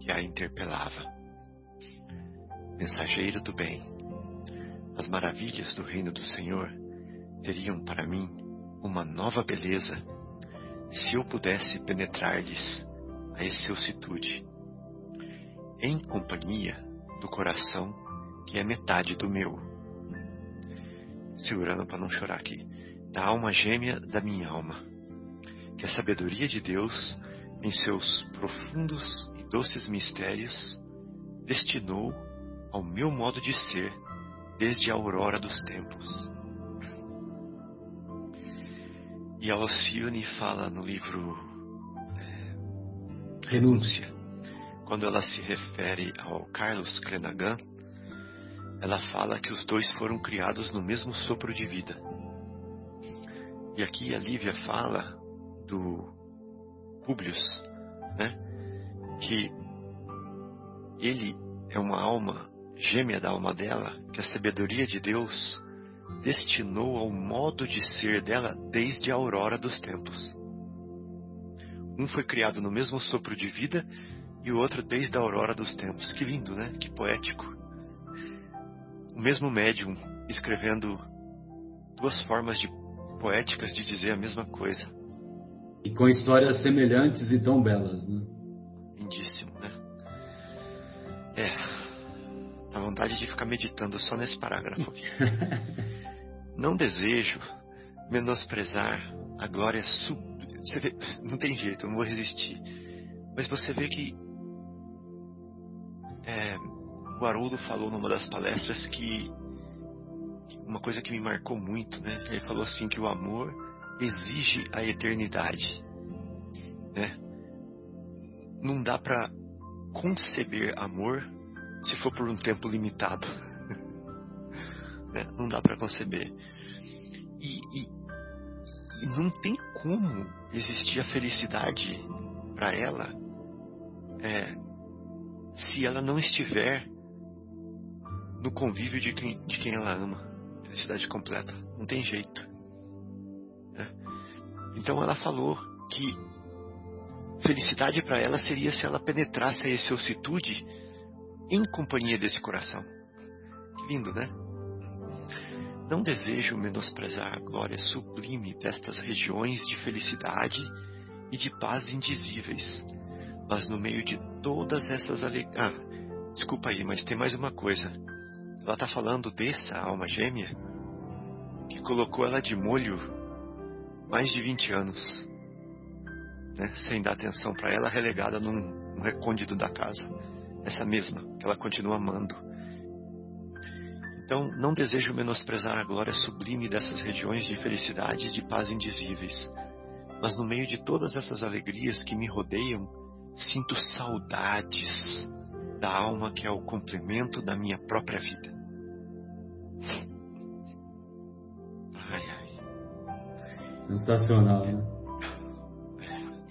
que a interpelava. Mensageiro do bem, as maravilhas do reino do Senhor teriam para mim uma nova beleza se eu pudesse penetrar-lhes a excelsitude, em companhia do coração que é metade do meu. Segurando para não chorar aqui, da alma gêmea da minha alma, que a sabedoria de Deus, em seus profundos e doces mistérios, destinou ao meu modo de ser desde a aurora dos tempos. E a Alcione fala no livro é, Renúncia, quando ela se refere ao Carlos Crenagan, ela fala que os dois foram criados no mesmo sopro de vida. E aqui a Lívia fala do Publius, né? Que ele é uma alma gêmea da alma dela, que a sabedoria de Deus destinou ao modo de ser dela desde a aurora dos tempos. Um foi criado no mesmo sopro de vida e o outro desde a aurora dos tempos. Que lindo, né? Que poético. O mesmo médium escrevendo duas formas de poéticas de dizer a mesma coisa. E com histórias semelhantes e tão belas, né? Lindíssimo, né? É. Dá vontade de ficar meditando só nesse parágrafo aqui. Não desejo menosprezar a glória sub... Vê, não tem jeito, eu não vou resistir. Mas você vê que é, o Haroldo falou numa das palestras que uma coisa que me marcou muito, né? Ele falou assim que o amor exige a eternidade, né? Não dá para conceber amor se for por um tempo limitado. Né? Não dá para conceber. E, e, e, não tem como existir a felicidade para ela é, se ela não estiver no convívio de quem, de quem ela ama. Felicidade completa. Não tem jeito. Né? Então ela falou que felicidade para ela seria se ela penetrasse a excelsitude em companhia desse coração. Que lindo, né? Não desejo menosprezar a glória sublime destas regiões de felicidade e de paz indizíveis, mas no meio de todas essas alegrias. Ah, desculpa aí, mas tem mais uma coisa. Ela está falando dessa alma gêmea que colocou ela de molho mais de 20 anos, né, sem dar atenção para ela, relegada num, num recôndito da casa. Essa mesma, que ela continua amando então, não desejo menosprezar a glória sublime dessas regiões de felicidade e de paz indizíveis. Mas no meio de todas essas alegrias que me rodeiam, sinto saudades da alma que é o complemento da minha própria vida. Ai, ai. Sensacional, né?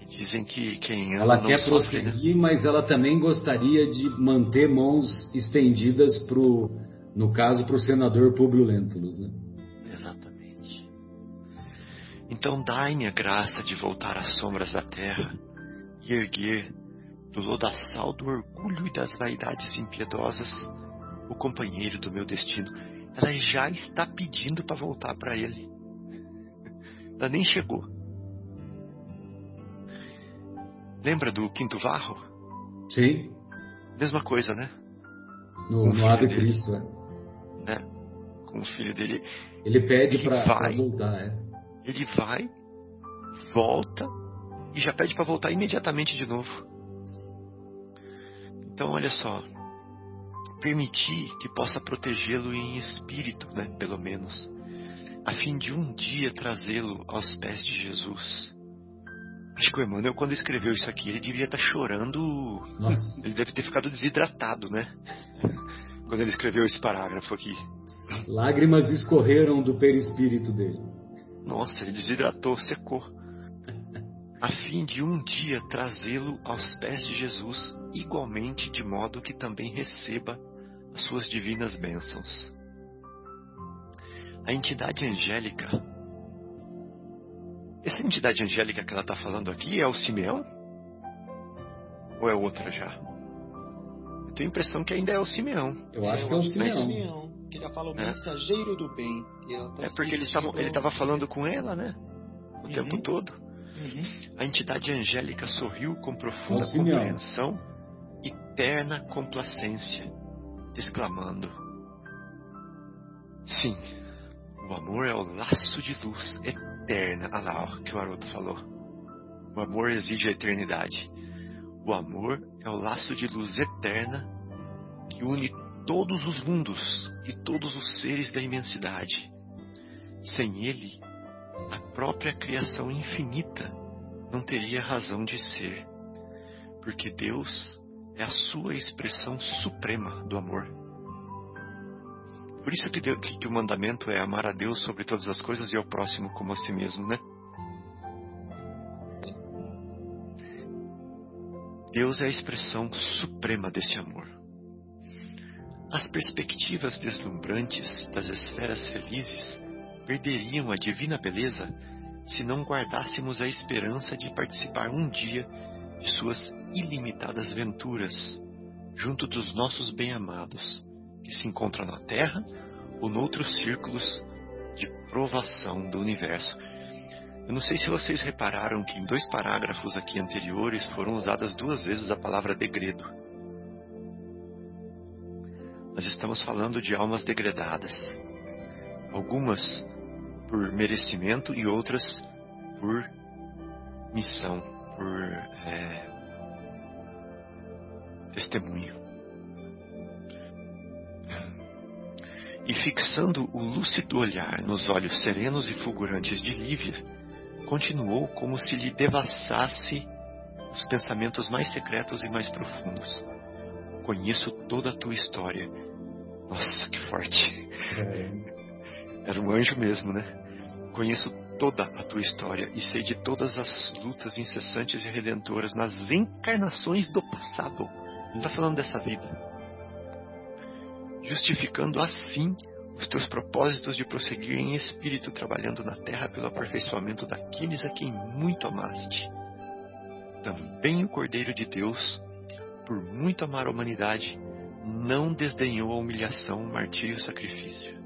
Dizem que quem ama ela não quer sofre, prosseguir, né? mas ela também gostaria de manter mãos estendidas pro no caso, para o senador Publio Lentulus. Né? Exatamente. Então, dai-me a graça de voltar às sombras da terra e erguer do lodaçal do orgulho e das vaidades impiedosas o companheiro do meu destino. Ela já está pedindo para voltar para ele. Ela nem chegou. Lembra do quinto varro? Sim. Mesma coisa, né? No, no Ave Cristo, é? Com o filho dele. Ele pede para voltar, é. Ele vai, volta e já pede para voltar imediatamente de novo. Então, olha só, permitir que possa protegê-lo em espírito, né, pelo menos, a fim de um dia trazê-lo aos pés de Jesus. Acho que o Emmanuel, quando escreveu isso aqui, ele devia estar tá chorando. Nossa. Ele deve ter ficado desidratado, né? quando ele escreveu esse parágrafo aqui. Lágrimas escorreram do perispírito dele. Nossa, ele desidratou, secou. A fim de um dia trazê-lo aos pés de Jesus, igualmente de modo que também receba as suas divinas bênçãos. A entidade angélica. Essa entidade angélica que ela está falando aqui é o Simeão? Ou é outra já? Eu tenho a impressão que ainda é o Simeão. Eu acho que é o Simeão. Que ele fala o é. mensageiro do bem. Tá é porque ele estava falando com ela, né? O uhum. tempo todo. Uhum. A entidade angélica sorriu com profunda é compreensão e terna complacência, exclamando: Sim, o amor é o laço de luz eterna. Olha lá o que o Haroldo falou. O amor exige a eternidade. O amor é o laço de luz eterna que une todos os mundos e todos os seres da imensidade. Sem ele, a própria criação infinita não teria razão de ser, porque Deus é a sua expressão suprema do amor. Por isso que, Deus, que, o mandamento é amar a Deus sobre todas as coisas e ao próximo como a si mesmo, né? Deus é a expressão suprema desse amor. As perspectivas deslumbrantes das esferas felizes perderiam a divina beleza se não guardássemos a esperança de participar um dia de suas ilimitadas venturas junto dos nossos bem-amados, que se encontram na Terra ou noutros círculos de provação do universo. Eu não sei se vocês repararam que em dois parágrafos aqui anteriores foram usadas duas vezes a palavra degredo. Nós estamos falando de almas degradadas. Algumas por merecimento e outras por missão, por é, testemunho. E fixando o lúcido olhar nos olhos serenos e fulgurantes de Lívia, continuou como se lhe devassasse os pensamentos mais secretos e mais profundos. Conheço toda a tua história. Nossa, que forte! É. Era um anjo mesmo, né? Conheço toda a tua história e sei de todas as lutas incessantes e redentoras nas encarnações do passado. Não está falando dessa vida. Justificando assim os teus propósitos de prosseguir em espírito, trabalhando na terra pelo aperfeiçoamento daqueles a quem muito amaste. Também o Cordeiro de Deus, por muito amar a humanidade, não desdenhou a humilhação, o martírio e o sacrifício.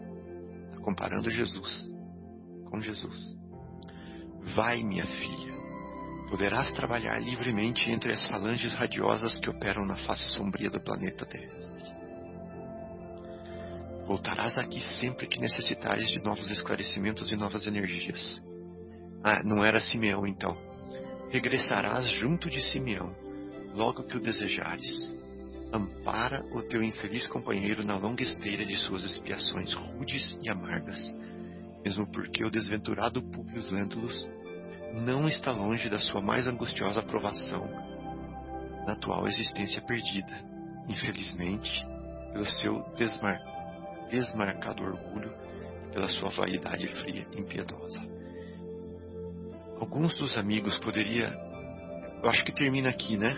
Comparando Jesus com Jesus. Vai, minha filha, poderás trabalhar livremente entre as falanges radiosas que operam na face sombria do planeta terrestre. Voltarás aqui sempre que necessitares de novos esclarecimentos e novas energias. Ah, não era Simeão então. Regressarás junto de Simeão, logo que o desejares. Ampara o teu infeliz companheiro na longa esteira de suas expiações rudes e amargas mesmo porque o desventurado Publius Lentulus não está longe da sua mais angustiosa provação na atual existência perdida, infelizmente, pelo seu desmar desmarcado orgulho pela sua vaidade fria e impiedosa. Alguns dos amigos poderia, eu acho que termina aqui, né?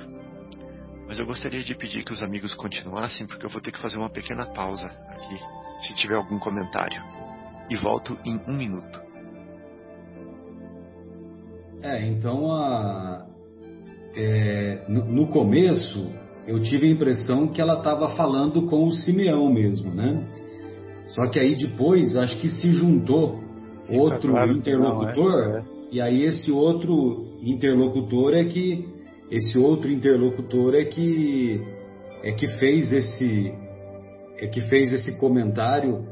Mas eu gostaria de pedir que os amigos continuassem, porque eu vou ter que fazer uma pequena pausa aqui, se tiver algum comentário e volto em um minuto. É, então a, é, no, no, começo eu tive a impressão que ela estava falando com o Simeão mesmo, né? Só que aí depois acho que se juntou Fica outro claro interlocutor não, é. e aí esse outro interlocutor é que esse outro interlocutor é que é que fez esse é que fez esse comentário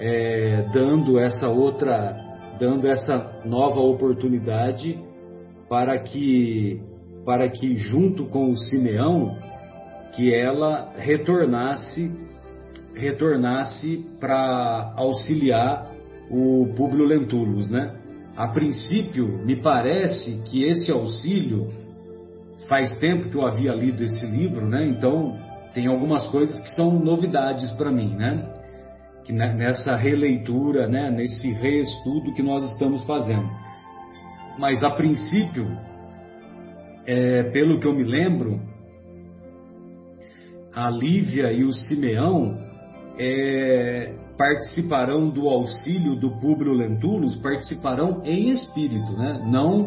é, dando essa outra, dando essa nova oportunidade para que, para que junto com o Simeão, que ela retornasse, retornasse para auxiliar o Públio Lentulus, né? A princípio, me parece que esse auxílio faz tempo que eu havia lido esse livro, né? Então tem algumas coisas que são novidades para mim, né? que nessa releitura, né, nesse reestudo que nós estamos fazendo. Mas a princípio, é, pelo que eu me lembro, a Lívia e o Simeão é, participarão do auxílio do Públio Lentulus, participarão em espírito, né? não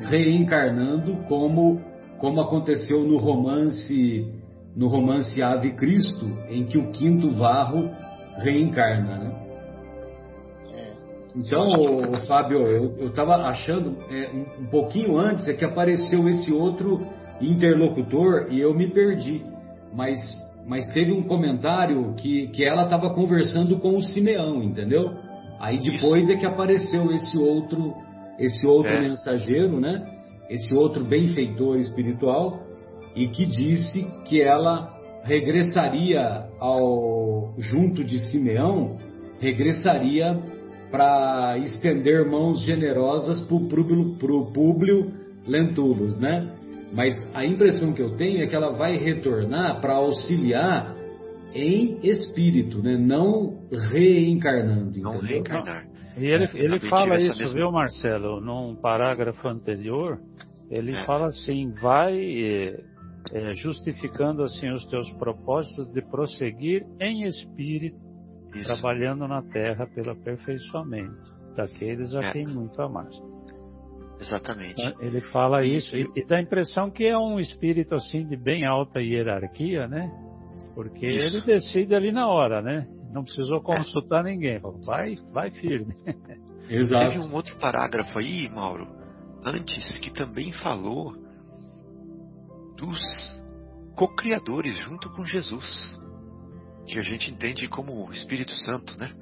reencarnando como, como aconteceu no romance no romance Ave Cristo, em que o quinto varro reencarna. Né? Então, o, Fábio, eu estava achando é, um, um pouquinho antes é que apareceu esse outro interlocutor e eu me perdi. Mas mas teve um comentário que, que ela estava conversando com o Simeão, entendeu? Aí depois Isso. é que apareceu esse outro, esse outro é. mensageiro, né? Esse outro benfeitor espiritual e que disse que ela regressaria ao junto de Simeão, regressaria para estender mãos generosas para o Públio Lentulus, né? Mas a impressão que eu tenho é que ela vai retornar para auxiliar em espírito, né? não reencarnando. Não reencarnar. E ele, ele fala isso, mesma... viu, Marcelo? Num parágrafo anterior, ele é. fala assim: vai é, justificando assim os teus propósitos de prosseguir em espírito, isso. trabalhando na terra pelo aperfeiçoamento daqueles a é. quem muito amaste. Exatamente. Né? Ele fala e, isso e, e, dá a impressão que é um espírito assim de bem alta hierarquia, né? Porque isso. ele decide ali na hora, né? Não precisou consultar é. ninguém. Vai, vai firme. Exato. Teve um outro parágrafo aí, Mauro, antes que também falou dos co-criadores junto com Jesus, que a gente entende como Espírito Santo, né?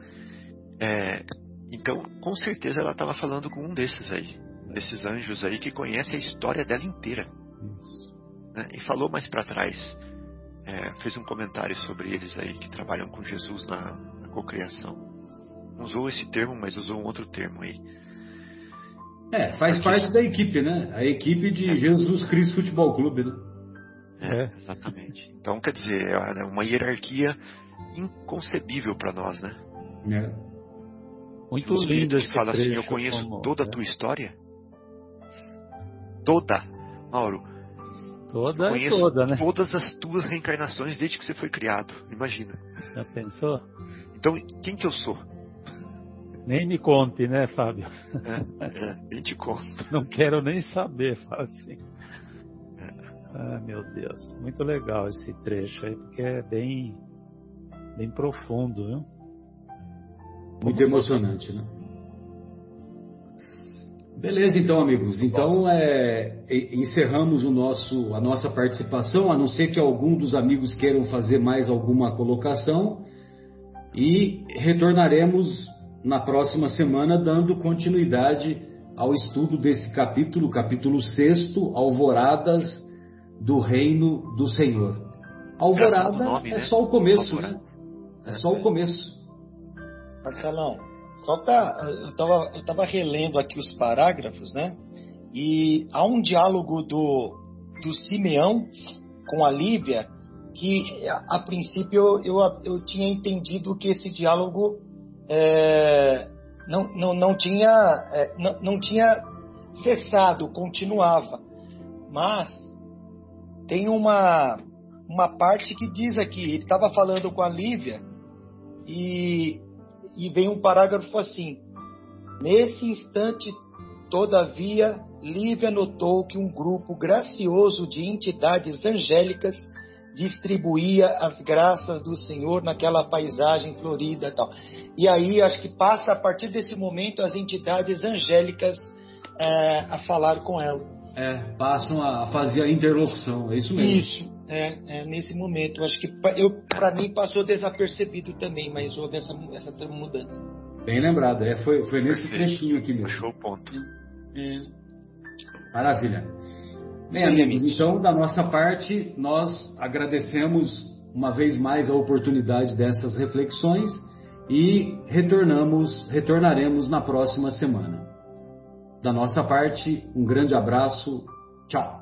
É, então, com certeza ela estava falando com um desses aí desses anjos aí que conhece a história dela inteira. Né? E falou mais para trás, é, fez um comentário sobre eles aí que trabalham com Jesus na, na cocriação. Usou esse termo, mas usou um outro termo aí. É, faz Porque parte isso... da equipe, né? A equipe de é. Jesus Cristo Futebol Clube, né? É, é. exatamente. Então, quer dizer, é uma hierarquia inconcebível para nós, né? É. Muito lindo que fala assim, eu conheço como, toda a tua história toda, Mauro. Toda conheço toda, né? Todas as tuas reencarnações desde que você foi criado. Imagina. Já pensou? Então, quem que eu sou? Nem me conte, né, Fábio? É, é, nem te conto. Não quero nem saber, fala assim. É. Ah, meu Deus. Muito legal esse trecho aí, porque é bem, bem profundo, viu? Muito emocionante, né? Beleza, então, amigos. Então, é, encerramos o nosso, a nossa participação, a não ser que algum dos amigos queiram fazer mais alguma colocação. E retornaremos na próxima semana, dando continuidade ao estudo desse capítulo, capítulo 6, Alvoradas do Reino do Senhor. Alvorada nome, é né? só o começo, né? É só o começo. Marcelão, só para eu estava eu tava relendo aqui os parágrafos, né? E há um diálogo do, do Simeão com a Lívia que a, a princípio eu, eu, eu, tinha entendido que esse diálogo é, não, não, não, tinha, é, não, não tinha cessado, continuava. Mas tem uma, uma parte que diz aqui, ele estava falando com a Lívia e e vem um parágrafo assim: Nesse instante, todavia, Lívia notou que um grupo gracioso de entidades angélicas distribuía as graças do Senhor naquela paisagem florida e tal. E aí acho que passa a partir desse momento as entidades angélicas é, a falar com ela. É, passam a fazer a interlocução, é isso mesmo. Isso, é, é, nesse momento. Acho que para mim passou desapercebido também, mas houve essa, essa mudança. Bem lembrado, é, foi, foi nesse trechinho aqui mesmo. Achou o ponto. É. Maravilha. Bem, amigos, então, da nossa parte, nós agradecemos uma vez mais a oportunidade dessas reflexões e retornamos, retornaremos na próxima semana. Da nossa parte, um grande abraço. Tchau.